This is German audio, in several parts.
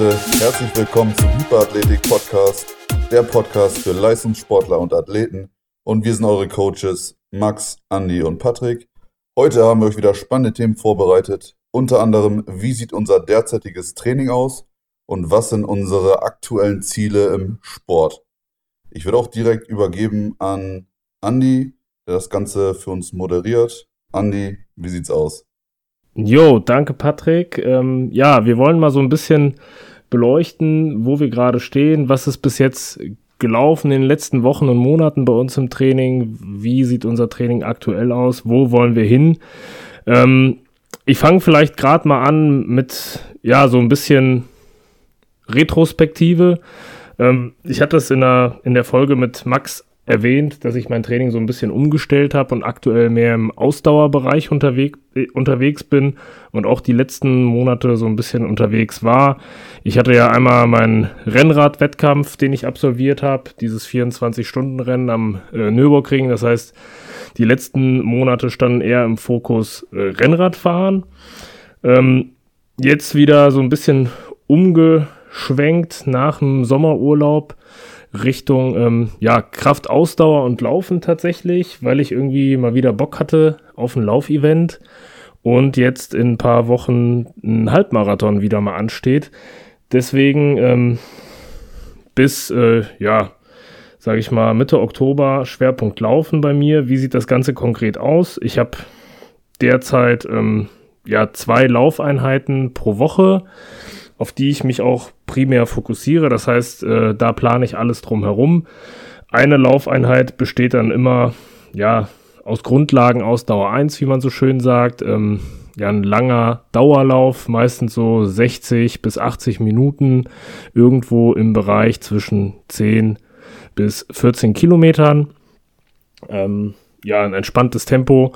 Leute, herzlich willkommen zum Hyperathletik Podcast, der Podcast für Leistungssportler und Athleten. Und wir sind eure Coaches Max, Andy und Patrick. Heute haben wir euch wieder spannende Themen vorbereitet. Unter anderem, wie sieht unser derzeitiges Training aus und was sind unsere aktuellen Ziele im Sport. Ich würde auch direkt übergeben an Andy, der das Ganze für uns moderiert. Andy, wie sieht's aus? Jo, danke Patrick. Ähm, ja, wir wollen mal so ein bisschen beleuchten, wo wir gerade stehen, was ist bis jetzt gelaufen in den letzten Wochen und Monaten bei uns im Training, wie sieht unser Training aktuell aus, wo wollen wir hin. Ähm, ich fange vielleicht gerade mal an mit, ja, so ein bisschen Retrospektive. Ähm, ich hatte es in der, in der Folge mit Max erwähnt, dass ich mein Training so ein bisschen umgestellt habe und aktuell mehr im Ausdauerbereich unterwegs, äh, unterwegs bin und auch die letzten Monate so ein bisschen unterwegs war. Ich hatte ja einmal meinen Rennradwettkampf, den ich absolviert habe, dieses 24-Stunden-Rennen am äh, Nürburgring. Das heißt, die letzten Monate standen eher im Fokus äh, Rennradfahren. Ähm, jetzt wieder so ein bisschen umgeschwenkt nach dem Sommerurlaub Richtung ähm, ja, Kraft, Ausdauer und Laufen tatsächlich, weil ich irgendwie mal wieder Bock hatte auf ein Laufevent und jetzt in ein paar Wochen ein Halbmarathon wieder mal ansteht. Deswegen ähm, bis, äh, ja, sage ich mal, Mitte Oktober Schwerpunkt Laufen bei mir. Wie sieht das Ganze konkret aus? Ich habe derzeit ähm, ja zwei Laufeinheiten pro Woche auf die ich mich auch primär fokussiere. Das heißt, äh, da plane ich alles drum herum. Eine Laufeinheit besteht dann immer, ja, aus Grundlagen Ausdauer 1, wie man so schön sagt. Ähm, ja, ein langer Dauerlauf, meistens so 60 bis 80 Minuten, irgendwo im Bereich zwischen 10 bis 14 Kilometern. Ähm, ja, ein entspanntes Tempo,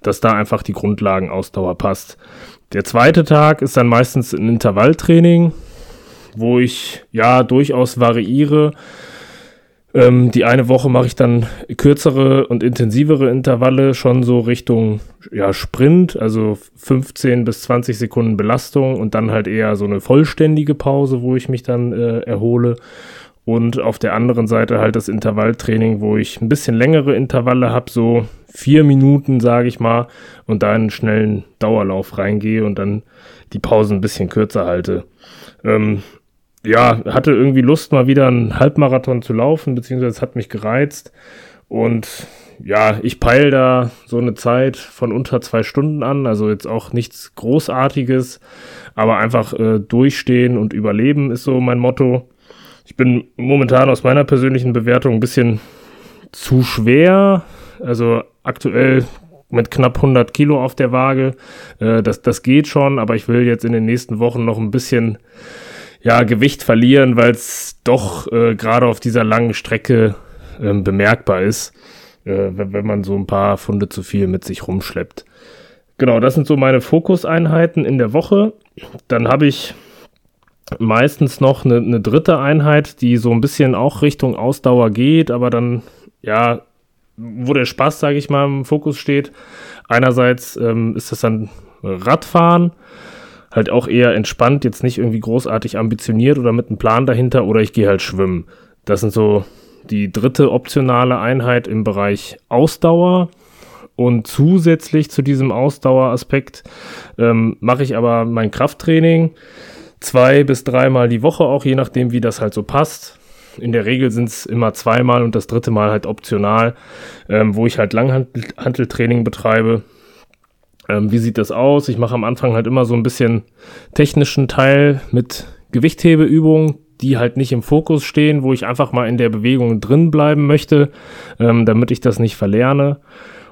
dass da einfach die Grundlagenausdauer passt. Der zweite Tag ist dann meistens ein Intervalltraining, wo ich ja durchaus variiere. Ähm, die eine Woche mache ich dann kürzere und intensivere Intervalle, schon so Richtung ja, Sprint, also 15 bis 20 Sekunden Belastung und dann halt eher so eine vollständige Pause, wo ich mich dann äh, erhole. Und auf der anderen Seite halt das Intervalltraining, wo ich ein bisschen längere Intervalle habe, so vier Minuten, sage ich mal, und da einen schnellen Dauerlauf reingehe und dann die Pause ein bisschen kürzer halte. Ähm, ja, hatte irgendwie Lust, mal wieder einen Halbmarathon zu laufen, beziehungsweise hat mich gereizt. Und ja, ich peile da so eine Zeit von unter zwei Stunden an, also jetzt auch nichts Großartiges, aber einfach äh, durchstehen und überleben ist so mein Motto. Ich bin momentan aus meiner persönlichen Bewertung ein bisschen zu schwer. Also aktuell mit knapp 100 Kilo auf der Waage. Äh, das, das geht schon, aber ich will jetzt in den nächsten Wochen noch ein bisschen ja, Gewicht verlieren, weil es doch äh, gerade auf dieser langen Strecke äh, bemerkbar ist, äh, wenn, wenn man so ein paar Funde zu viel mit sich rumschleppt. Genau, das sind so meine Fokuseinheiten in der Woche. Dann habe ich meistens noch eine, eine, dritte Einheit, die so ein bisschen auch Richtung Ausdauer geht, aber dann, ja, wo der Spaß, sage ich mal, im Fokus steht. Einerseits ähm, ist das dann Radfahren, halt auch eher entspannt, jetzt nicht irgendwie großartig ambitioniert oder mit einem Plan dahinter, oder ich gehe halt schwimmen. Das sind so die dritte optionale Einheit im Bereich Ausdauer. Und zusätzlich zu diesem Ausdaueraspekt ähm, mache ich aber mein Krafttraining zwei bis dreimal die Woche auch, je nachdem, wie das halt so passt. In der Regel sind es immer zweimal und das dritte Mal halt optional, ähm, wo ich halt Langhanteltraining betreibe. Ähm, wie sieht das aus? Ich mache am Anfang halt immer so ein bisschen technischen Teil mit Gewichthebeübungen, die halt nicht im Fokus stehen, wo ich einfach mal in der Bewegung drin bleiben möchte, ähm, damit ich das nicht verlerne.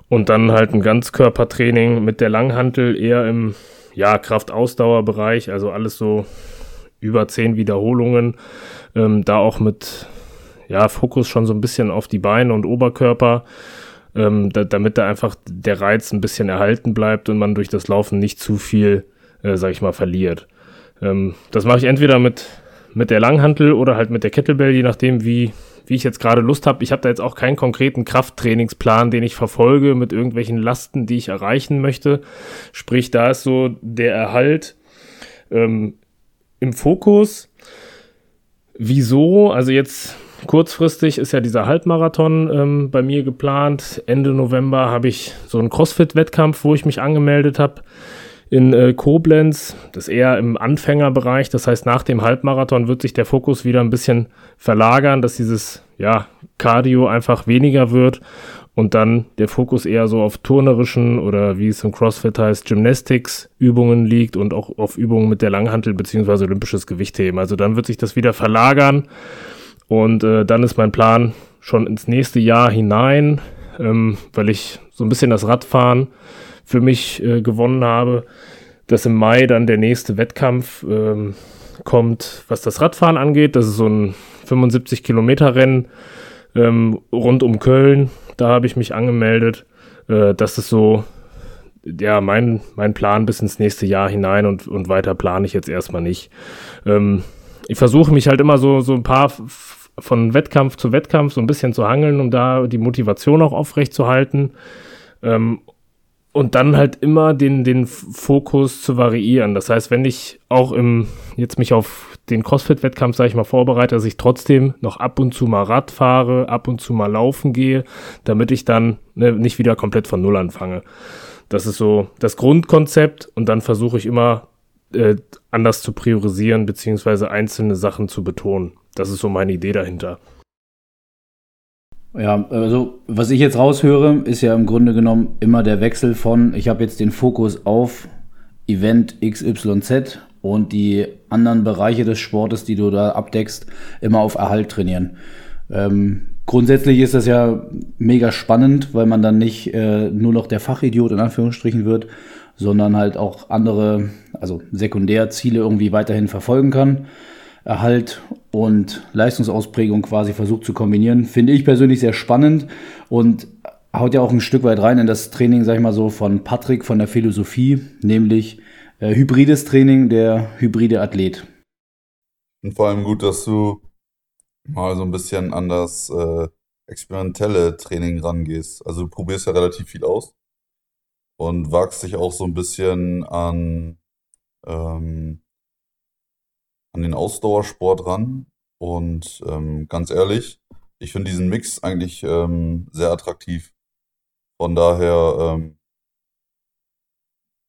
Und dann halt ein Ganzkörpertraining mit der Langhantel eher im ja, Kraft-Ausdauer-Bereich, also alles so über zehn Wiederholungen. Ähm, da auch mit ja, Fokus schon so ein bisschen auf die Beine und Oberkörper, ähm, da, damit da einfach der Reiz ein bisschen erhalten bleibt und man durch das Laufen nicht zu viel, äh, sag ich mal, verliert. Ähm, das mache ich entweder mit, mit der Langhantel oder halt mit der Kettlebell, je nachdem, wie, wie ich jetzt gerade Lust habe. Ich habe da jetzt auch keinen konkreten Krafttrainingsplan, den ich verfolge mit irgendwelchen Lasten, die ich erreichen möchte. Sprich, da ist so der Erhalt ähm, im Fokus. Wieso? Also jetzt kurzfristig ist ja dieser Halbmarathon ähm, bei mir geplant. Ende November habe ich so einen CrossFit-Wettkampf, wo ich mich angemeldet habe in äh, Koblenz. Das ist eher im Anfängerbereich. Das heißt, nach dem Halbmarathon wird sich der Fokus wieder ein bisschen verlagern, dass dieses ja, Cardio einfach weniger wird und dann der Fokus eher so auf turnerischen oder wie es im CrossFit heißt, Gymnastics-Übungen liegt und auch auf Übungen mit der Langhantel beziehungsweise olympisches Gewichtheben. Also dann wird sich das wieder verlagern und äh, dann ist mein Plan schon ins nächste Jahr hinein, ähm, weil ich so ein bisschen das Radfahren für mich äh, gewonnen habe, dass im Mai dann der nächste Wettkampf ähm, kommt, was das Radfahren angeht. Das ist so ein 75 Kilometer Rennen ähm, rund um Köln. Da habe ich mich angemeldet. Äh, das ist so ja, mein, mein Plan bis ins nächste Jahr hinein und, und weiter plane ich jetzt erstmal nicht. Ähm, ich versuche mich halt immer so, so ein paar von Wettkampf zu Wettkampf so ein bisschen zu hangeln, um da die Motivation auch aufrecht zu halten. Ähm, und dann halt immer den, den Fokus zu variieren. Das heißt, wenn ich auch im, jetzt mich auf den CrossFit-Wettkampf, sage ich mal, vorbereite, dass ich trotzdem noch ab und zu mal Rad fahre, ab und zu mal laufen gehe, damit ich dann ne, nicht wieder komplett von Null anfange. Das ist so das Grundkonzept und dann versuche ich immer äh, anders zu priorisieren, beziehungsweise einzelne Sachen zu betonen. Das ist so meine Idee dahinter. Ja, also was ich jetzt raushöre, ist ja im Grunde genommen immer der Wechsel von, ich habe jetzt den Fokus auf Event XYZ und die anderen Bereiche des Sportes, die du da abdeckst, immer auf Erhalt trainieren. Ähm, grundsätzlich ist das ja mega spannend, weil man dann nicht äh, nur noch der Fachidiot in Anführungsstrichen wird, sondern halt auch andere, also Sekundärziele irgendwie weiterhin verfolgen kann. Erhalt und Leistungsausprägung quasi versucht zu kombinieren. Finde ich persönlich sehr spannend und haut ja auch ein Stück weit rein in das Training, sag ich mal so, von Patrick von der Philosophie, nämlich äh, hybrides Training, der hybride Athlet. Und vor allem gut, dass du mal so ein bisschen an das äh, experimentelle Training rangehst. Also du probierst ja relativ viel aus und wagst dich auch so ein bisschen an ähm, an den Ausdauersport ran. Und ähm, ganz ehrlich, ich finde diesen Mix eigentlich ähm, sehr attraktiv. Von daher, ähm,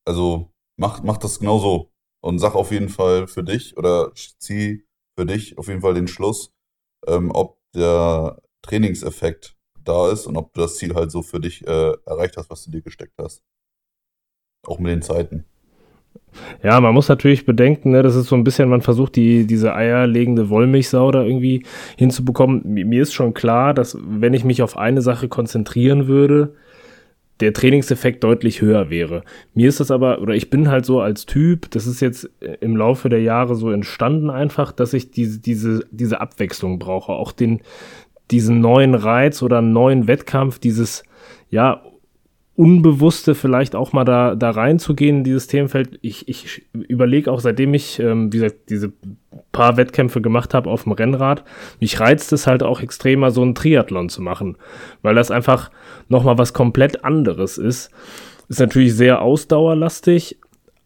also mach, mach das genauso und sag auf jeden Fall für dich oder zieh für dich auf jeden Fall den Schluss, ähm, ob der Trainingseffekt da ist und ob du das Ziel halt so für dich äh, erreicht hast, was du dir gesteckt hast. Auch mit den Zeiten. Ja, man muss natürlich bedenken, ne, das ist so ein bisschen, man versucht die, diese eierlegende Wollmilchsau da irgendwie hinzubekommen. Mir ist schon klar, dass wenn ich mich auf eine Sache konzentrieren würde, der Trainingseffekt deutlich höher wäre. Mir ist das aber, oder ich bin halt so als Typ, das ist jetzt im Laufe der Jahre so entstanden einfach, dass ich diese, diese, diese Abwechslung brauche. Auch den, diesen neuen Reiz oder neuen Wettkampf, dieses, ja, Unbewusste vielleicht auch mal da, da reinzugehen in dieses Themenfeld. Ich, ich überlege auch, seitdem ich, ähm, wie gesagt, diese paar Wettkämpfe gemacht habe auf dem Rennrad, mich reizt es halt auch extremer, so einen Triathlon zu machen, weil das einfach nochmal was komplett anderes ist. Ist natürlich sehr ausdauerlastig,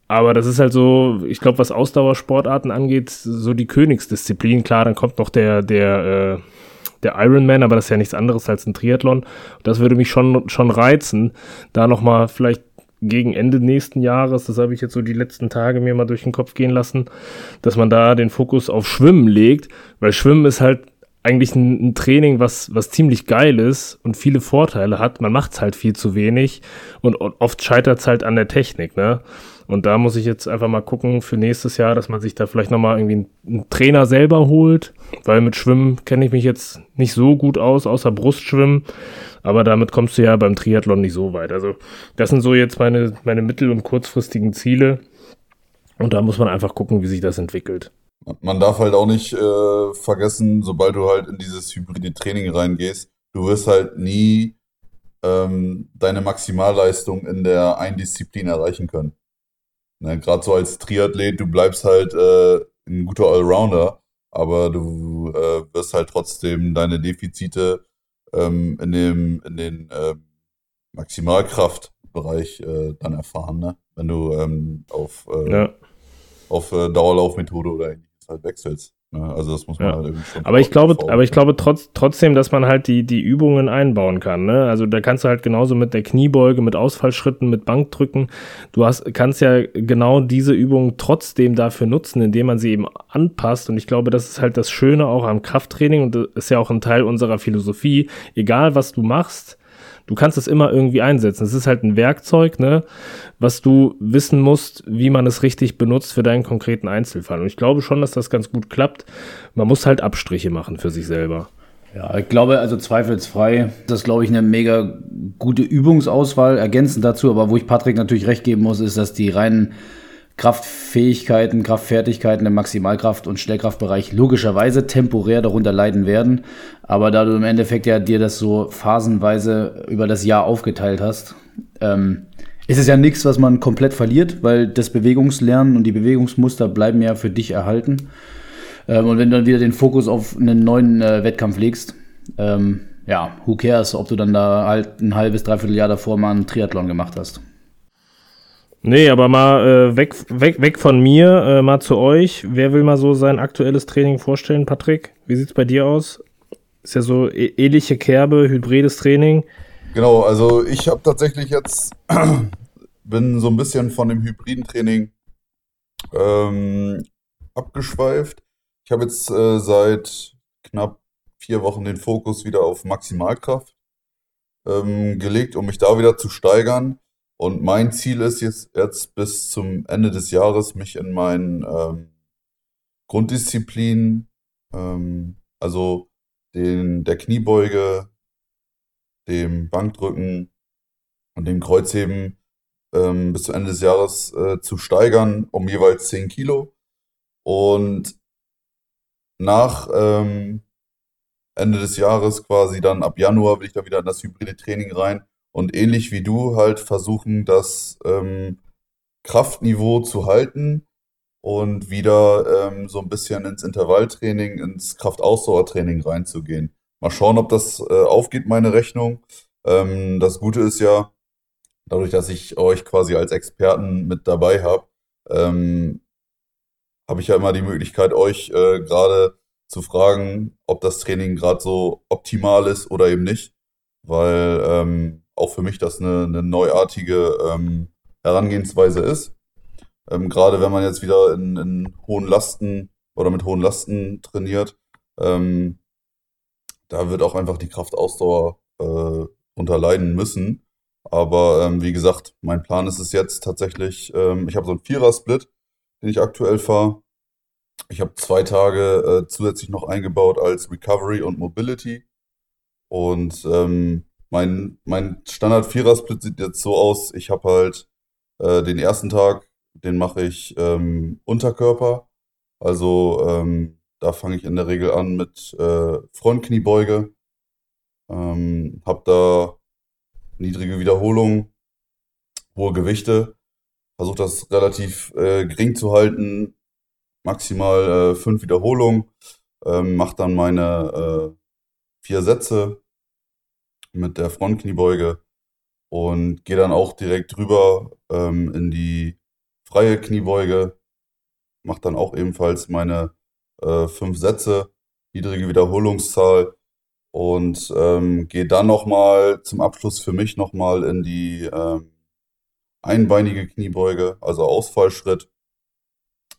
aber das ist halt so, ich glaube, was Ausdauersportarten angeht, so die Königsdisziplin. Klar, dann kommt noch der, der, äh, der Ironman, aber das ist ja nichts anderes als ein Triathlon. Das würde mich schon, schon reizen, da nochmal vielleicht gegen Ende nächsten Jahres, das habe ich jetzt so die letzten Tage mir mal durch den Kopf gehen lassen, dass man da den Fokus auf Schwimmen legt, weil Schwimmen ist halt eigentlich ein, ein Training, was, was ziemlich geil ist und viele Vorteile hat. Man macht es halt viel zu wenig und oft scheitert es halt an der Technik, ne? Und da muss ich jetzt einfach mal gucken für nächstes Jahr, dass man sich da vielleicht nochmal irgendwie einen, Trainer selber holt, weil mit Schwimmen kenne ich mich jetzt nicht so gut aus, außer Brustschwimmen. Aber damit kommst du ja beim Triathlon nicht so weit. Also das sind so jetzt meine, meine mittel- und kurzfristigen Ziele. Und da muss man einfach gucken, wie sich das entwickelt. Man darf halt auch nicht äh, vergessen, sobald du halt in dieses hybride Training reingehst, du wirst halt nie ähm, deine Maximalleistung in der einen Disziplin erreichen können. Ne, Gerade so als Triathlet, du bleibst halt äh, ein guter Allrounder, aber du äh, wirst halt trotzdem deine Defizite ähm, in dem in den äh, Maximalkraftbereich äh, dann erfahren, ne? wenn du ähm, auf, äh, ja. auf äh, Dauerlaufmethode oder ähnliches halt wechselst. Ne? Also das muss man Ja. halt irgendwie schon. Aber ich glaube, vor- aber ich glaube trotz, trotzdem, dass man halt die, die Übungen einbauen kann. Ne? Also da kannst du halt genauso mit der Kniebeuge, mit Ausfallschritten, mit Bankdrücken. Du hast, kannst ja genau diese Übungen trotzdem dafür nutzen, indem man sie eben anpasst. Und ich glaube, das ist halt das Schöne auch am Krafttraining und das ist ja auch ein Teil unserer Philosophie. Egal was du machst, du kannst es immer irgendwie einsetzen. Es ist halt ein Werkzeug, ne, was du wissen musst, wie man es richtig benutzt für deinen konkreten Einzelfall. Und ich glaube schon, dass das ganz gut klappt. Man muss halt Abstriche machen für sich selber. Ja, ich glaube, also zweifelsfrei, das ist, glaube ich, eine mega gute Übungsauswahl. Ergänzend dazu, aber wo ich Patrick natürlich recht geben muss, ist, dass die reinen Kraftfähigkeiten, Kraftfertigkeiten im Maximalkraft- und Schnellkraftbereich logischerweise temporär darunter leiden werden. Aber da du im Endeffekt ja dir das so phasenweise über das Jahr aufgeteilt hast, ähm, ist es ja nichts, was man komplett verliert, weil das Bewegungslernen und die Bewegungsmuster bleiben ja für dich erhalten. Ähm, und wenn du dann wieder den Fokus auf einen neuen äh, Wettkampf legst, ähm, ja, who cares, ob du dann da halt ein halbes, dreiviertel Jahr davor mal einen Triathlon gemacht hast. Nee, aber mal äh, weg, weg, weg von mir, äh, mal zu euch. Wer will mal so sein aktuelles Training vorstellen, Patrick? Wie sieht's bei dir aus? Ist ja so ä- ähnliche Kerbe, hybrides Training. Genau, also ich habe tatsächlich jetzt, bin so ein bisschen von dem hybriden Training ähm, abgeschweift. Ich habe jetzt äh, seit knapp vier Wochen den Fokus wieder auf Maximalkraft ähm, gelegt, um mich da wieder zu steigern. Und mein Ziel ist jetzt, jetzt bis zum Ende des Jahres, mich in meinen ähm, Grunddisziplinen, ähm, also den, der Kniebeuge, dem Bankdrücken und dem Kreuzheben ähm, bis zum Ende des Jahres äh, zu steigern, um jeweils 10 Kilo. Und nach ähm, Ende des Jahres, quasi dann ab Januar, will ich da wieder in das hybride Training rein und ähnlich wie du halt versuchen, das ähm, Kraftniveau zu halten und wieder ähm, so ein bisschen ins Intervalltraining, ins Kraftausdauertraining reinzugehen. Mal schauen, ob das äh, aufgeht, meine Rechnung. Ähm, das Gute ist ja, dadurch, dass ich euch quasi als Experten mit dabei habe, ähm, habe ich ja immer die Möglichkeit, euch äh, gerade zu fragen, ob das Training gerade so optimal ist oder eben nicht, weil ähm, auch für mich das eine, eine neuartige ähm, Herangehensweise ist. Ähm, gerade wenn man jetzt wieder in, in hohen Lasten oder mit hohen Lasten trainiert, ähm, da wird auch einfach die Kraftausdauer äh, unterleiden müssen. Aber ähm, wie gesagt, mein Plan ist es jetzt tatsächlich, ähm, ich habe so einen Vierer-Split, den ich aktuell fahre. Ich habe zwei Tage äh, zusätzlich noch eingebaut als Recovery und Mobility. Und ähm, mein, mein Standard-Vierer-Split sieht jetzt so aus, ich habe halt äh, den ersten Tag, den mache ich ähm, Unterkörper. Also ähm, da fange ich in der Regel an mit äh, Frontkniebeuge. Ähm, habe da niedrige Wiederholungen, hohe Gewichte. Versuche das relativ äh, gering zu halten, maximal äh, fünf Wiederholungen. Ähm, mache dann meine äh, vier Sätze mit der Frontkniebeuge und gehe dann auch direkt rüber ähm, in die freie Kniebeuge. Mache dann auch ebenfalls meine äh, fünf Sätze, niedrige Wiederholungszahl und ähm, gehe dann nochmal zum Abschluss für mich nochmal in die ähm, einbeinige Kniebeuge, also Ausfallschritt.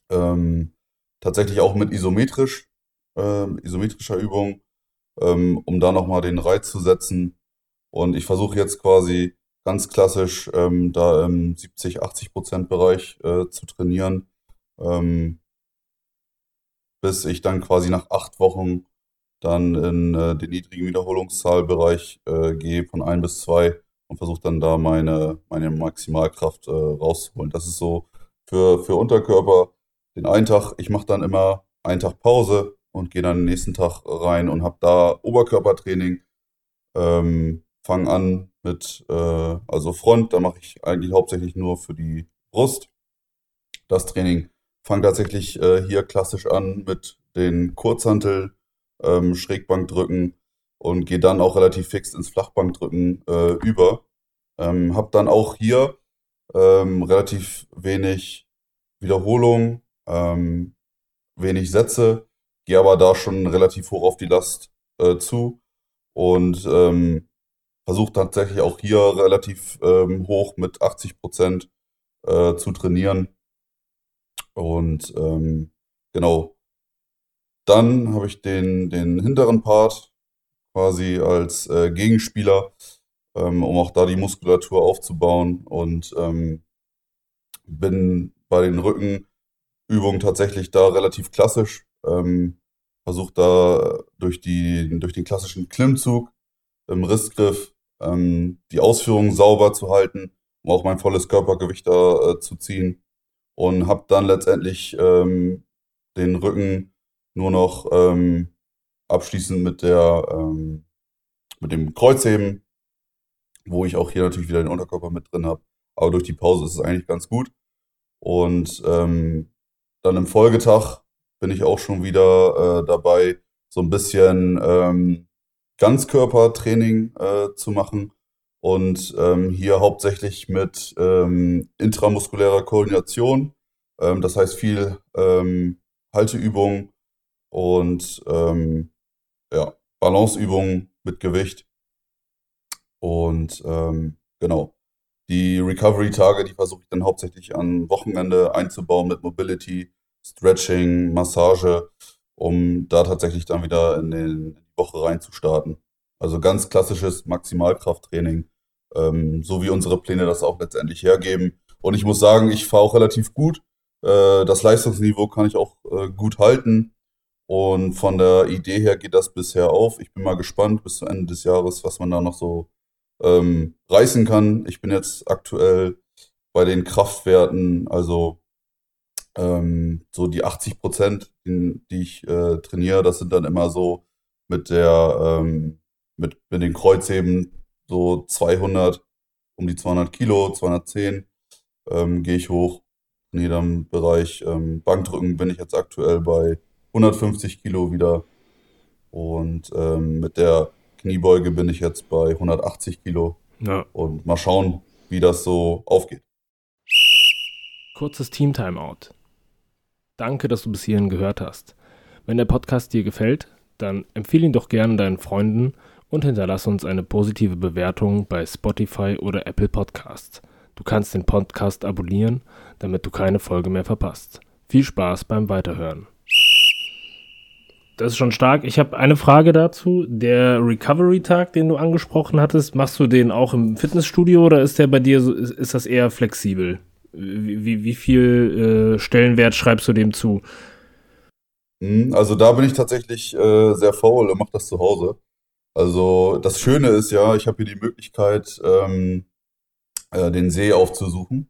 Ähm, tatsächlich auch mit isometrisch, ähm, isometrischer Übung, ähm, um da nochmal den Reiz zu setzen. Und ich versuche jetzt quasi ganz klassisch ähm, da im 70, 80 Prozent Bereich äh, zu trainieren, ähm, bis ich dann quasi nach acht Wochen dann in äh, den niedrigen Wiederholungszahlbereich äh, gehe von ein bis zwei und versuche dann da meine, meine Maximalkraft äh, rauszuholen. Das ist so für, für Unterkörper den einen Tag. Ich mache dann immer einen Tag Pause und gehe dann den nächsten Tag rein und habe da Oberkörpertraining. Ähm, Fange an mit, äh, also Front, da mache ich eigentlich hauptsächlich nur für die Brust. Das Training fange tatsächlich äh, hier klassisch an mit den Kurzhantel, ähm, Schrägbankdrücken und gehe dann auch relativ fix ins Flachbankdrücken äh, über. Ähm, hab dann auch hier ähm, relativ wenig Wiederholung, ähm, wenig Sätze, gehe aber da schon relativ hoch auf die Last äh, zu und ähm, versuche tatsächlich auch hier relativ ähm, hoch mit 80 Prozent äh, zu trainieren. Und ähm, genau, dann habe ich den, den hinteren Part quasi als äh, Gegenspieler, ähm, um auch da die Muskulatur aufzubauen und ähm, bin bei den Rückenübungen tatsächlich da relativ klassisch. Ähm, Versuche da durch, die, durch den klassischen Klimmzug im Rissgriff ähm, die Ausführungen sauber zu halten, um auch mein volles Körpergewicht da äh, zu ziehen. Und habe dann letztendlich ähm, den Rücken nur noch ähm, abschließend mit der ähm, mit dem Kreuzheben, wo ich auch hier natürlich wieder den Unterkörper mit drin habe. Aber durch die Pause ist es eigentlich ganz gut. Und ähm, dann im Folgetag bin ich auch schon wieder äh, dabei, so ein bisschen ähm, Ganzkörpertraining äh, zu machen und ähm, hier hauptsächlich mit ähm, intramuskulärer Koordination. Ähm, das heißt viel ähm, Halteübungen und ähm, ja, Balanceübungen mit Gewicht. Und ähm, genau. Die Recovery-Tage, die versuche ich dann hauptsächlich an Wochenende einzubauen mit Mobility, Stretching, Massage, um da tatsächlich dann wieder in, den, die Woche reinzustarten. Also ganz klassisches Maximalkrafttraining, ähm, so wie unsere Pläne das auch letztendlich hergeben. Und ich muss sagen, ich fahre auch relativ gut. Äh, das Leistungsniveau kann ich auch äh, gut halten. Und von der Idee her geht das bisher auf. Ich bin mal gespannt bis zum Ende des Jahres, was man da noch so ähm, reißen kann. Ich bin jetzt aktuell bei den Kraftwerten, also ähm, so die 80 Prozent, die, ich äh, trainiere, das sind dann immer so mit der, ähm, mit, mit den Kreuzheben so 200, um die 200 Kilo, 210 ähm, gehe ich hoch. In jedem Bereich ähm, Bankdrücken bin ich jetzt aktuell bei 150 Kilo wieder. Und ähm, mit der Kniebeuge bin ich jetzt bei 180 Kilo. Ja. Und mal schauen, wie das so aufgeht. Kurzes Team-Timeout. Danke, dass du bis hierhin gehört hast. Wenn der Podcast dir gefällt, dann empfehle ihn doch gerne deinen Freunden und hinterlasse uns eine positive Bewertung bei Spotify oder Apple Podcasts. Du kannst den Podcast abonnieren, damit du keine Folge mehr verpasst. Viel Spaß beim Weiterhören. Das ist schon stark. Ich habe eine Frage dazu. Der Recovery-Tag, den du angesprochen hattest, machst du den auch im Fitnessstudio oder ist der bei dir ist das eher flexibel? Wie, wie, wie viel äh, Stellenwert schreibst du dem zu? Hm, also da bin ich tatsächlich äh, sehr faul und mache das zu Hause. Also das Schöne ist ja, ich habe hier die Möglichkeit, ähm, äh, den See aufzusuchen.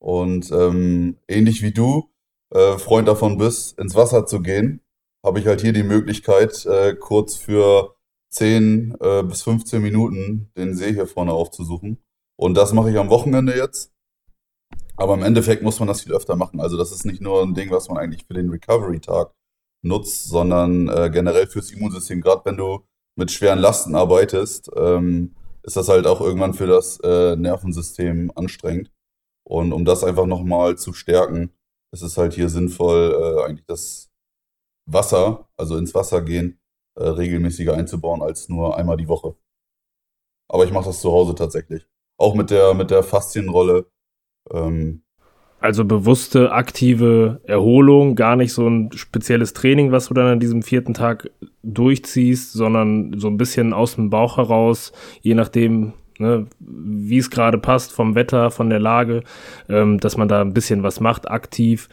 Und ähm, ähnlich wie du äh, Freund davon bist, ins Wasser zu gehen, habe ich halt hier die Möglichkeit, äh, kurz für 10 äh, bis 15 Minuten den See hier vorne aufzusuchen. Und das mache ich am Wochenende jetzt. Aber im Endeffekt muss man das viel öfter machen. Also das ist nicht nur ein Ding, was man eigentlich für den Recovery-Tag nutzt, sondern äh, generell fürs Immunsystem. Gerade wenn du mit schweren Lasten arbeitest, ähm, ist das halt auch irgendwann für das äh, Nervensystem anstrengend. Und um das einfach nochmal zu stärken, ist es halt hier sinnvoll, äh, eigentlich das Wasser, also ins Wasser gehen, äh, regelmäßiger einzubauen als nur einmal die Woche. Aber ich mache das zu Hause tatsächlich. Auch mit der, mit der Faszienrolle ähm, also bewusste, aktive Erholung, gar nicht so ein spezielles Training, was du dann an diesem vierten Tag durchziehst, sondern so ein bisschen aus dem Bauch heraus, je nachdem, ne, wie es gerade passt, vom Wetter, von der Lage, ähm, dass man da ein bisschen was macht, aktiv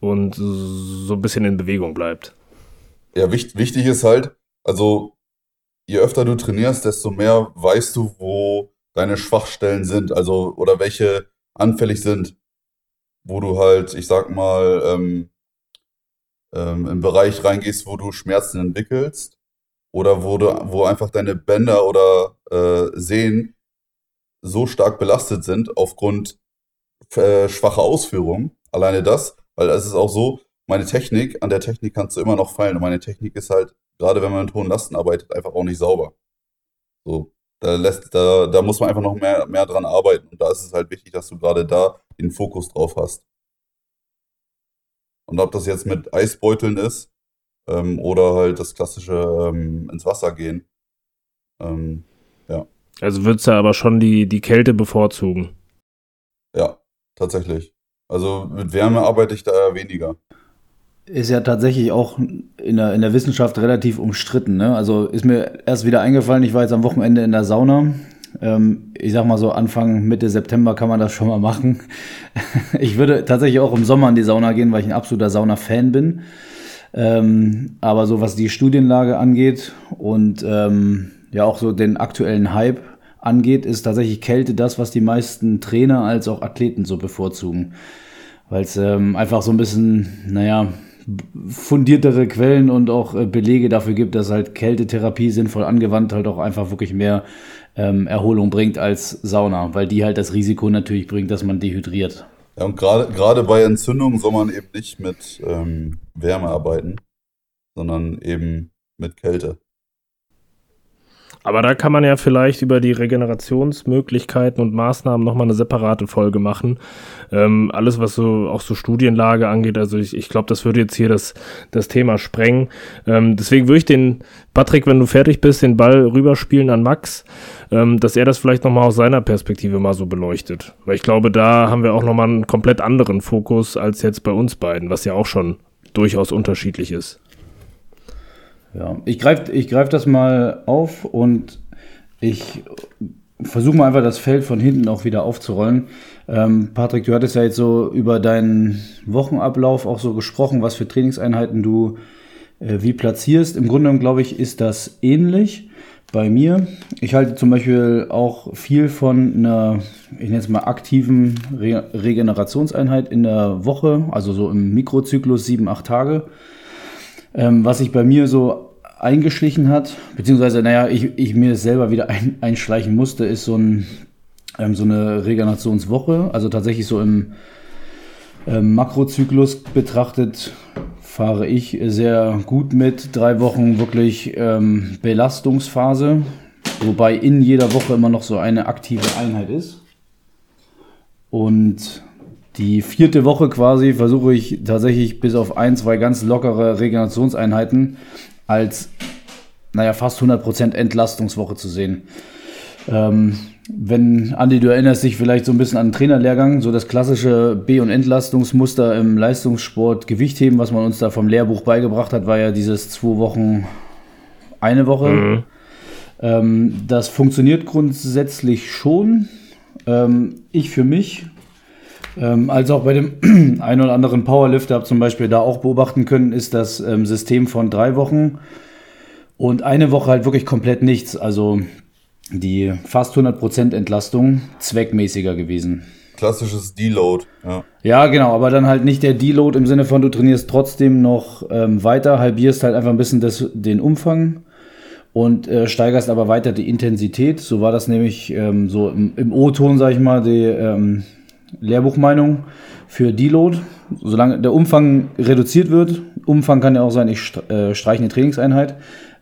und so ein bisschen in Bewegung bleibt. Ja, wichtig, wichtig ist halt, also je öfter du trainierst, desto mehr weißt du, wo deine Schwachstellen sind, also oder welche anfällig sind, wo du halt, ich sag mal, ähm, ähm, im Bereich reingehst, wo du Schmerzen entwickelst oder wo du, wo einfach deine Bänder oder äh, Sehnen so stark belastet sind aufgrund äh, schwacher Ausführung. Alleine das, weil es ist auch so, meine Technik, an der Technik kannst du immer noch fallen und meine Technik ist halt, gerade wenn man mit hohen Lasten arbeitet, einfach auch nicht sauber. So, da, lässt, da, da muss man einfach noch mehr, mehr dran arbeiten. Und da ist es halt wichtig, dass du gerade da den Fokus drauf hast. Und ob das jetzt mit Eisbeuteln ist ähm, oder halt das klassische ähm, ins Wasser gehen. Ähm, ja. Also würdest du aber schon die, die Kälte bevorzugen? Ja, tatsächlich. Also mit Wärme arbeite ich da eher weniger. Ist ja tatsächlich auch in der, in der Wissenschaft relativ umstritten. Ne? Also ist mir erst wieder eingefallen, ich war jetzt am Wochenende in der Sauna. Ähm, ich sag mal so, Anfang, Mitte September kann man das schon mal machen. ich würde tatsächlich auch im Sommer in die Sauna gehen, weil ich ein absoluter Sauna-Fan bin. Ähm, aber so was die Studienlage angeht und ähm, ja auch so den aktuellen Hype angeht, ist tatsächlich Kälte das, was die meisten Trainer als auch Athleten so bevorzugen. Weil es ähm, einfach so ein bisschen, naja, fundiertere Quellen und auch äh, Belege dafür gibt, dass halt Kältetherapie sinnvoll angewandt halt auch einfach wirklich mehr ähm, Erholung bringt als Sauna, weil die halt das Risiko natürlich bringt, dass man dehydriert. Ja, und gerade bei Entzündungen soll man eben nicht mit ähm, Wärme arbeiten, sondern eben mit Kälte. Aber da kann man ja vielleicht über die Regenerationsmöglichkeiten und Maßnahmen nochmal eine separate Folge machen. Ähm, alles, was so auch so Studienlage angeht, also ich, ich glaube, das würde jetzt hier das, das Thema sprengen. Ähm, deswegen würde ich den, Patrick, wenn du fertig bist, den Ball rüberspielen an Max, ähm, dass er das vielleicht nochmal aus seiner Perspektive mal so beleuchtet. Weil ich glaube, da haben wir auch nochmal einen komplett anderen Fokus als jetzt bei uns beiden, was ja auch schon durchaus unterschiedlich ist. Ja, ich greife ich greif das mal auf und ich versuche mal einfach das Feld von hinten auch wieder aufzurollen. Ähm, Patrick, du hattest ja jetzt so über deinen Wochenablauf auch so gesprochen, was für Trainingseinheiten du äh, wie platzierst. Im Grunde genommen, glaube ich, ist das ähnlich bei mir. Ich halte zum Beispiel auch viel von einer, ich nenne es mal aktiven Re Regenerationseinheit in der Woche, also so im Mikrozyklus sieben, acht Tage. Ähm, was sich bei mir so eingeschlichen hat, beziehungsweise, naja, ich, ich mir selber wieder ein, einschleichen musste, ist so, ein, ähm, so eine Regenerationswoche. Also tatsächlich so im ähm, Makrozyklus betrachtet fahre ich sehr gut mit. Drei Wochen wirklich ähm, Belastungsphase, wobei in jeder Woche immer noch so eine aktive Einheit ist. Und die vierte Woche quasi versuche ich tatsächlich bis auf ein, zwei ganz lockere Regenerationseinheiten als, naja, fast 100% Entlastungswoche zu sehen. Ähm, wenn, Andi, du erinnerst dich vielleicht so ein bisschen an den Trainerlehrgang, so das klassische B- und Entlastungsmuster im Leistungssport Gewichtheben, was man uns da vom Lehrbuch beigebracht hat, war ja dieses zwei Wochen, eine Woche. Mhm. Ähm, das funktioniert grundsätzlich schon. Ähm, ich für mich ähm, als auch bei dem einen oder anderen Powerlifter habe zum Beispiel da auch beobachten können, ist das ähm, System von drei Wochen und eine Woche halt wirklich komplett nichts. Also die fast 100% Entlastung zweckmäßiger gewesen. Klassisches Deload, ja. Ja, genau, aber dann halt nicht der Deload im Sinne von, du trainierst trotzdem noch ähm, weiter, halbierst halt einfach ein bisschen das, den Umfang und äh, steigerst aber weiter die Intensität. So war das nämlich ähm, so im, im O-Ton, sag ich mal, die, ähm, Lehrbuchmeinung für Deload. Solange der Umfang reduziert wird, Umfang kann ja auch sein, ich äh, streiche eine Trainingseinheit,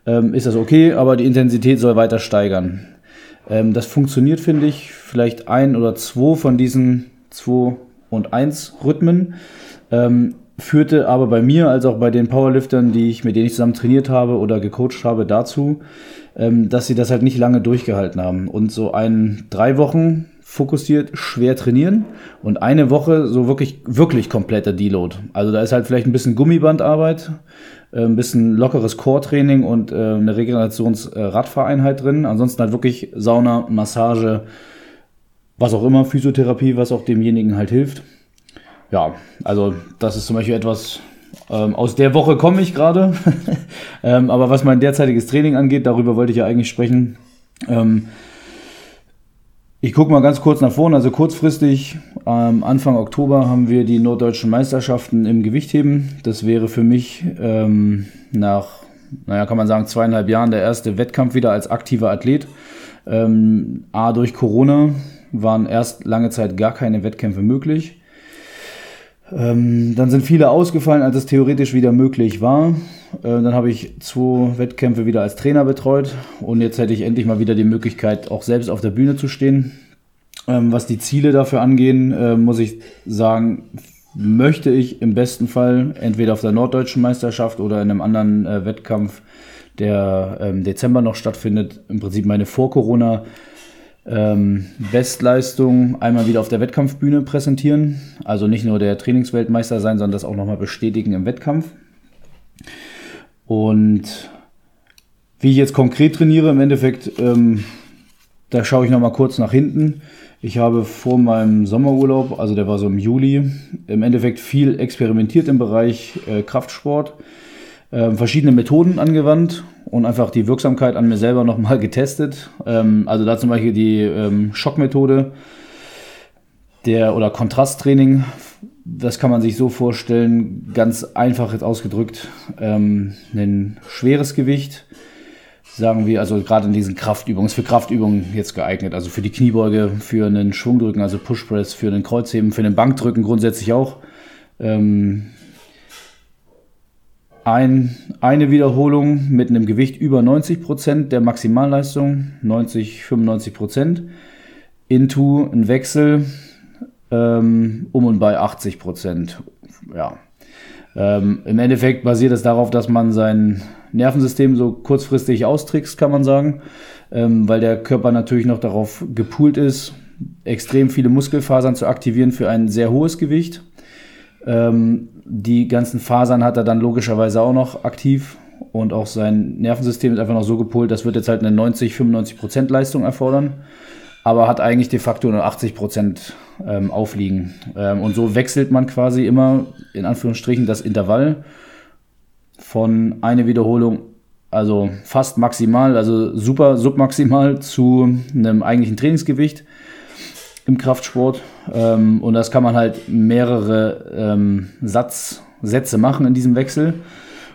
ähm, ist das okay, aber die Intensität soll weiter steigern. Ähm, das funktioniert, finde ich, vielleicht ein oder zwei von diesen 2 und 1 Rhythmen. Ähm, führte aber bei mir als auch bei den Powerliftern, die ich, mit denen ich zusammen trainiert habe oder gecoacht habe, dazu, dass sie das halt nicht lange durchgehalten haben. Und so ein drei Wochen fokussiert schwer trainieren und eine Woche so wirklich, wirklich kompletter Deload. Also da ist halt vielleicht ein bisschen Gummibandarbeit, äh, ein bisschen lockeres Core-Training und äh, eine Regenerations-Radfahreinheit drin. Ansonsten halt wirklich Sauna, Massage, was auch immer, Physiotherapie, was auch demjenigen halt hilft. Ja, also das ist zum Beispiel etwas, ähm, aus der Woche komme ich gerade. ähm, aber was mein derzeitiges Training angeht, darüber wollte ich ja eigentlich sprechen. Ähm, ich gucke mal ganz kurz nach vorne. Also kurzfristig, ähm, Anfang Oktober haben wir die norddeutschen Meisterschaften im Gewichtheben. Das wäre für mich ähm, nach, naja, kann man sagen, zweieinhalb Jahren der erste Wettkampf wieder als aktiver Athlet. Ähm, A, durch Corona waren erst lange Zeit gar keine Wettkämpfe möglich. Ähm, dann sind viele ausgefallen, als es theoretisch wieder möglich war. Äh, dann habe ich zwei Wettkämpfe wieder als Trainer betreut und jetzt hätte ich endlich mal wieder die Möglichkeit, auch selbst auf der Bühne zu stehen. Ähm, was die Ziele dafür angehen, äh, muss ich sagen, möchte ich im besten Fall entweder auf der norddeutschen Meisterschaft oder in einem anderen äh, Wettkampf, der im ähm, Dezember noch stattfindet, im Prinzip meine Vor-Corona- ähm, Bestleistung einmal wieder auf der Wettkampfbühne präsentieren. Also nicht nur der Trainingsweltmeister sein, sondern das auch nochmal bestätigen im Wettkampf. Und wie ich jetzt konkret trainiere, im Endeffekt, ähm, da schaue ich nochmal kurz nach hinten. Ich habe vor meinem Sommerurlaub, also der war so im Juli, im Endeffekt viel experimentiert im Bereich äh, Kraftsport, äh, verschiedene Methoden angewandt und einfach die Wirksamkeit an mir selber nochmal getestet. Ähm, also da zum Beispiel die ähm, Schockmethode der, oder Kontrasttraining. Das kann man sich so vorstellen, ganz einfach jetzt ausgedrückt, ähm, ein schweres Gewicht sagen wir, also gerade in diesen Kraftübungen, ist für Kraftübungen jetzt geeignet, also für die Kniebeuge, für einen Schwungdrücken, also Pushpress, für einen Kreuzheben, für den Bankdrücken grundsätzlich auch. Ähm, ein, eine Wiederholung mit einem Gewicht über 90% der Maximalleistung, 90, 95%, into ein Wechsel ähm, um und bei 80%. Ja. Ähm, Im Endeffekt basiert es darauf, dass man sein Nervensystem so kurzfristig austrickst, kann man sagen, ähm, weil der Körper natürlich noch darauf gepoolt ist, extrem viele Muskelfasern zu aktivieren für ein sehr hohes Gewicht. Ähm, die ganzen Fasern hat er dann logischerweise auch noch aktiv und auch sein Nervensystem ist einfach noch so gepolt, das wird jetzt halt eine 90, 95 Prozent Leistung erfordern, aber hat eigentlich de facto nur 80 Prozent ähm, aufliegen. Ähm, und so wechselt man quasi immer in Anführungsstrichen das Intervall von eine Wiederholung, also fast maximal, also super submaximal zu einem eigentlichen Trainingsgewicht im Kraftsport. Ähm, und das kann man halt mehrere ähm, Satz, Sätze machen in diesem Wechsel.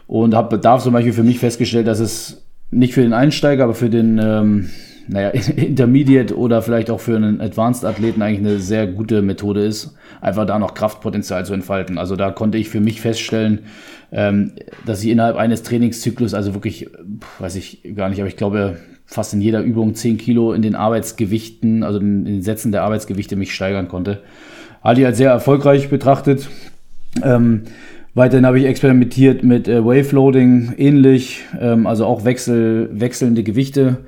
Und habe da zum Beispiel für mich festgestellt, dass es nicht für den Einsteiger, aber für den ähm, naja, Intermediate oder vielleicht auch für einen Advanced-Athleten eigentlich eine sehr gute Methode ist, einfach da noch Kraftpotenzial zu entfalten. Also da konnte ich für mich feststellen, ähm, dass ich innerhalb eines Trainingszyklus, also wirklich, weiß ich gar nicht, aber ich glaube, fast in jeder Übung 10 Kilo in den Arbeitsgewichten, also in den Sätzen der Arbeitsgewichte mich steigern konnte. Halte ich als sehr erfolgreich betrachtet. Ähm, weiterhin habe ich experimentiert mit äh, Wave Loading, ähnlich, ähm, also auch Wechsel, wechselnde Gewichte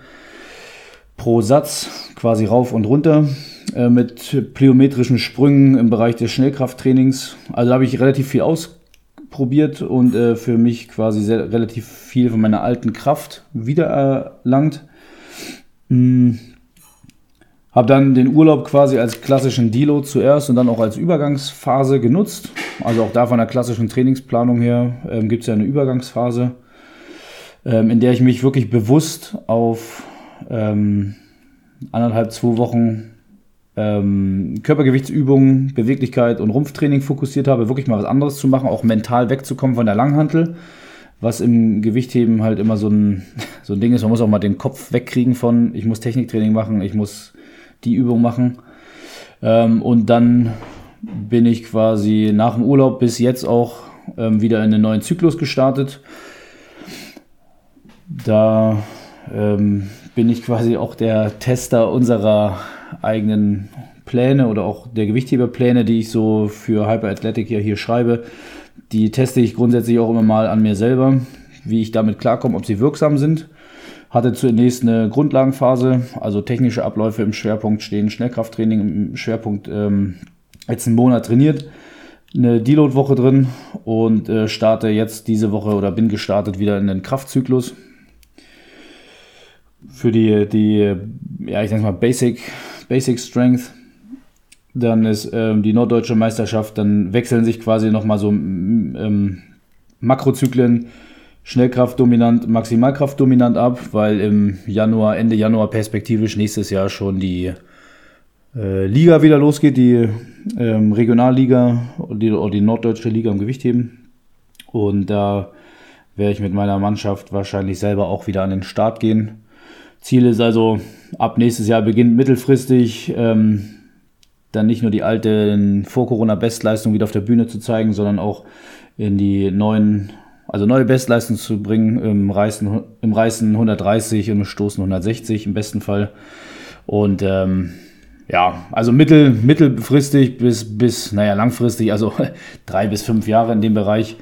pro Satz, quasi rauf und runter, äh, mit plyometrischen Sprüngen im Bereich des Schnellkrafttrainings. Also habe ich relativ viel ausprobiert und äh, für mich quasi sehr, relativ viel von meiner alten Kraft wiedererlangt. Hm. Habe dann den Urlaub quasi als klassischen Deload zuerst und dann auch als Übergangsphase genutzt. Also auch da von der klassischen Trainingsplanung her ähm, gibt es ja eine Übergangsphase, ähm, in der ich mich wirklich bewusst auf ähm, anderthalb, zwei Wochen ähm, Körpergewichtsübungen, Beweglichkeit und Rumpftraining fokussiert habe, wirklich mal was anderes zu machen, auch mental wegzukommen von der Langhantel, was im Gewichtheben halt immer so ein, so ein Ding ist. Man muss auch mal den Kopf wegkriegen von, ich muss Techniktraining machen, ich muss die Übung machen. Ähm, und dann bin ich quasi nach dem Urlaub bis jetzt auch ähm, wieder in einen neuen Zyklus gestartet. Da ähm, bin ich quasi auch der Tester unserer eigenen Pläne oder auch der Gewichtheberpläne, die ich so für Hyper Athletic ja hier schreibe. Die teste ich grundsätzlich auch immer mal an mir selber, wie ich damit klarkomme, ob sie wirksam sind. Hatte zunächst eine Grundlagenphase, also technische Abläufe im Schwerpunkt stehen, Schnellkrafttraining im Schwerpunkt ähm, jetzt einen Monat trainiert, eine Deload-Woche drin und äh, starte jetzt diese Woche oder bin gestartet wieder in den Kraftzyklus für die, die ja, ich sag mal, Basic, Basic Strength. Dann ist ähm, die norddeutsche Meisterschaft, dann wechseln sich quasi nochmal so ähm, Makrozyklen, Schnellkraft dominant, Maximalkraft dominant ab, weil im Januar, Ende Januar perspektivisch nächstes Jahr schon die äh, Liga wieder losgeht, die ähm, Regionalliga oder die, die norddeutsche Liga im Gewichtheben. Und da werde ich mit meiner Mannschaft wahrscheinlich selber auch wieder an den Start gehen. Ziel ist also, ab nächstes Jahr beginnt mittelfristig ähm, dann nicht nur die alten Vor-Corona-Bestleistungen wieder auf der Bühne zu zeigen, sondern auch in die neuen, also neue Bestleistungen zu bringen, im Reißen, im Reißen 130 und im Stoßen 160 im besten Fall. Und ähm, ja, also mittel, mittelfristig bis, bis, naja, langfristig, also drei bis fünf Jahre in dem Bereich,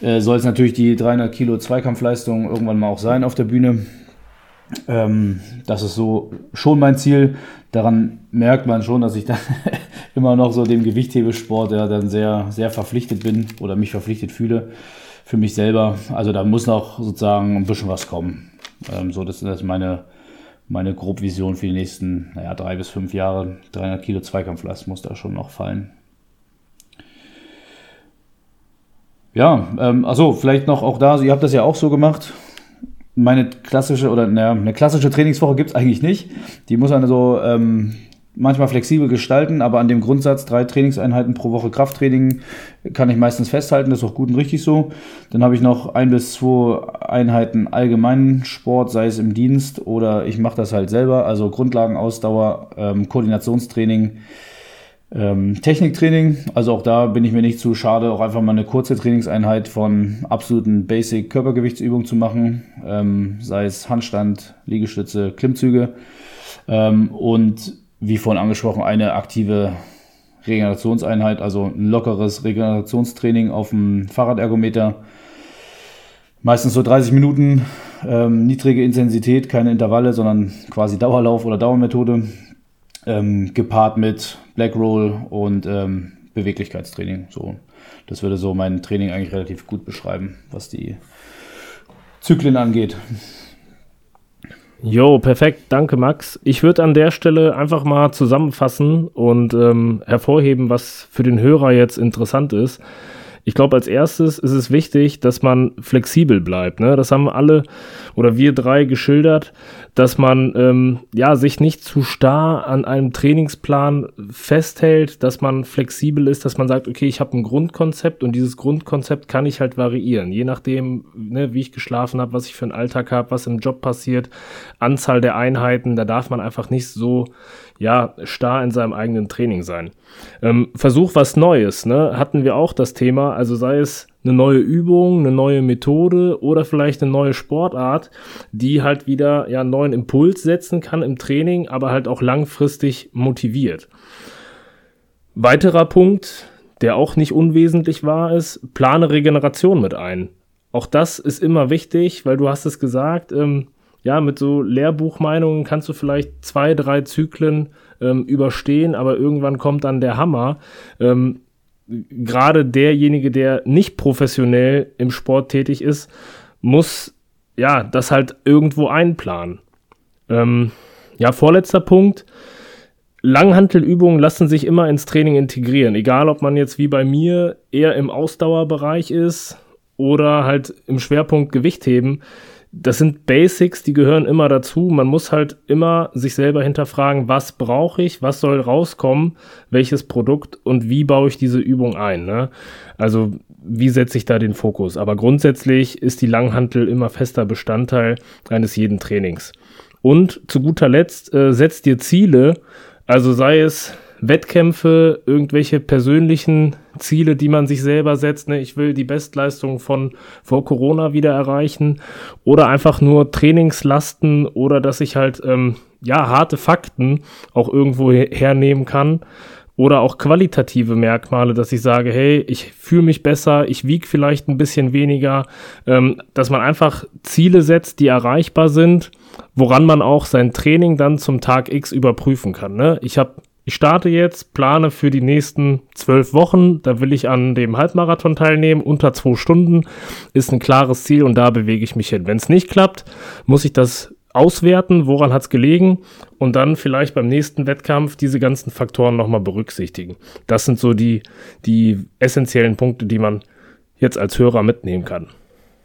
äh, soll es natürlich die 300 Kilo Zweikampfleistung irgendwann mal auch sein auf der Bühne. Ähm, das ist so schon mein Ziel. Daran merkt man schon, dass ich dann immer noch so dem Gewichthebesport ja dann sehr, sehr verpflichtet bin oder mich verpflichtet fühle für mich selber. Also da muss noch sozusagen ein bisschen was kommen. Ähm, so, das ist meine, meine Grobvision für die nächsten naja, drei bis fünf Jahre. 300 Kilo Zweikampflast muss da schon noch fallen. Ja, ähm, also vielleicht noch auch da, ihr habt das ja auch so gemacht. Meine klassische oder naja, eine klassische Trainingswoche gibt es eigentlich nicht. Die muss man so ähm, manchmal flexibel gestalten, aber an dem Grundsatz drei Trainingseinheiten pro Woche Krafttraining kann ich meistens festhalten. Das ist auch gut und richtig so. Dann habe ich noch ein bis zwei Einheiten allgemeinen Sport, sei es im Dienst oder ich mache das halt selber. Also Grundlagenausdauer, ähm, Koordinationstraining, ähm, Techniktraining. Also auch da bin ich mir nicht zu schade, auch einfach mal eine kurze Trainingseinheit von absoluten Basic Körpergewichtsübungen zu machen, ähm, sei es Handstand, Liegestütze, Klimmzüge. Ähm, und wie vorhin angesprochen, eine aktive Regenerationseinheit, also ein lockeres Regenerationstraining auf dem Fahrradergometer. Meistens so 30 Minuten, ähm, niedrige Intensität, keine Intervalle, sondern quasi Dauerlauf oder Dauermethode, ähm, gepaart mit Black Roll und ähm, Beweglichkeitstraining. So, das würde so mein Training eigentlich relativ gut beschreiben, was die Zyklen angeht. Jo, perfekt. Danke, Max. Ich würde an der Stelle einfach mal zusammenfassen und ähm, hervorheben, was für den Hörer jetzt interessant ist. Ich glaube, als erstes ist es wichtig, dass man flexibel bleibt. Ne? Das haben alle oder wir drei geschildert, dass man ähm, ja sich nicht zu starr an einem Trainingsplan festhält, dass man flexibel ist, dass man sagt, okay, ich habe ein Grundkonzept und dieses Grundkonzept kann ich halt variieren, je nachdem, ne, wie ich geschlafen habe, was ich für einen Alltag habe, was im Job passiert, Anzahl der Einheiten. Da darf man einfach nicht so ja, starr in seinem eigenen Training sein. Ähm, Versuch was Neues, ne? Hatten wir auch das Thema, also sei es eine neue Übung, eine neue Methode oder vielleicht eine neue Sportart, die halt wieder ja einen neuen Impuls setzen kann im Training, aber halt auch langfristig motiviert. Weiterer Punkt, der auch nicht unwesentlich war, ist, plane Regeneration mit ein. Auch das ist immer wichtig, weil du hast es gesagt, ähm, ja, mit so Lehrbuchmeinungen kannst du vielleicht zwei, drei Zyklen ähm, überstehen, aber irgendwann kommt dann der Hammer. Ähm, Gerade derjenige, der nicht professionell im Sport tätig ist, muss ja das halt irgendwo einplanen. Ähm, ja, vorletzter Punkt. Langhantelübungen lassen sich immer ins Training integrieren, egal ob man jetzt wie bei mir eher im Ausdauerbereich ist oder halt im Schwerpunkt Gewichtheben das sind Basics, die gehören immer dazu. Man muss halt immer sich selber hinterfragen, was brauche ich, was soll rauskommen, welches Produkt und wie baue ich diese Übung ein. Ne? Also wie setze ich da den Fokus? Aber grundsätzlich ist die Langhantel immer fester Bestandteil eines jeden Trainings. Und zu guter Letzt äh, setzt dir Ziele, also sei es Wettkämpfe, irgendwelche persönlichen Ziele, die man sich selber setzt. Ne? Ich will die Bestleistung von vor Corona wieder erreichen oder einfach nur Trainingslasten oder dass ich halt ähm, ja harte Fakten auch irgendwo hernehmen kann oder auch qualitative Merkmale, dass ich sage, hey, ich fühle mich besser, ich wiege vielleicht ein bisschen weniger, ähm, dass man einfach Ziele setzt, die erreichbar sind, woran man auch sein Training dann zum Tag X überprüfen kann. Ne? Ich habe ich starte jetzt, plane für die nächsten zwölf Wochen. Da will ich an dem Halbmarathon teilnehmen. Unter zwei Stunden ist ein klares Ziel und da bewege ich mich hin. Wenn es nicht klappt, muss ich das auswerten, woran hat es gelegen und dann vielleicht beim nächsten Wettkampf diese ganzen Faktoren nochmal berücksichtigen. Das sind so die, die essentiellen Punkte, die man jetzt als Hörer mitnehmen kann.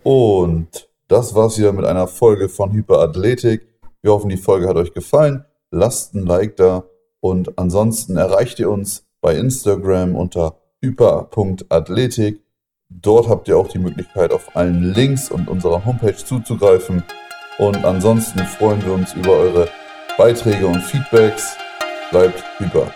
Und das war's wieder mit einer Folge von Hyperathletik. Wir hoffen, die Folge hat euch gefallen. Lasst ein Like da und ansonsten erreicht ihr uns bei Instagram unter hyper.athletik. Dort habt ihr auch die Möglichkeit, auf allen Links und unserer Homepage zuzugreifen. Und ansonsten freuen wir uns über eure Beiträge und Feedbacks. Bleibt hyper.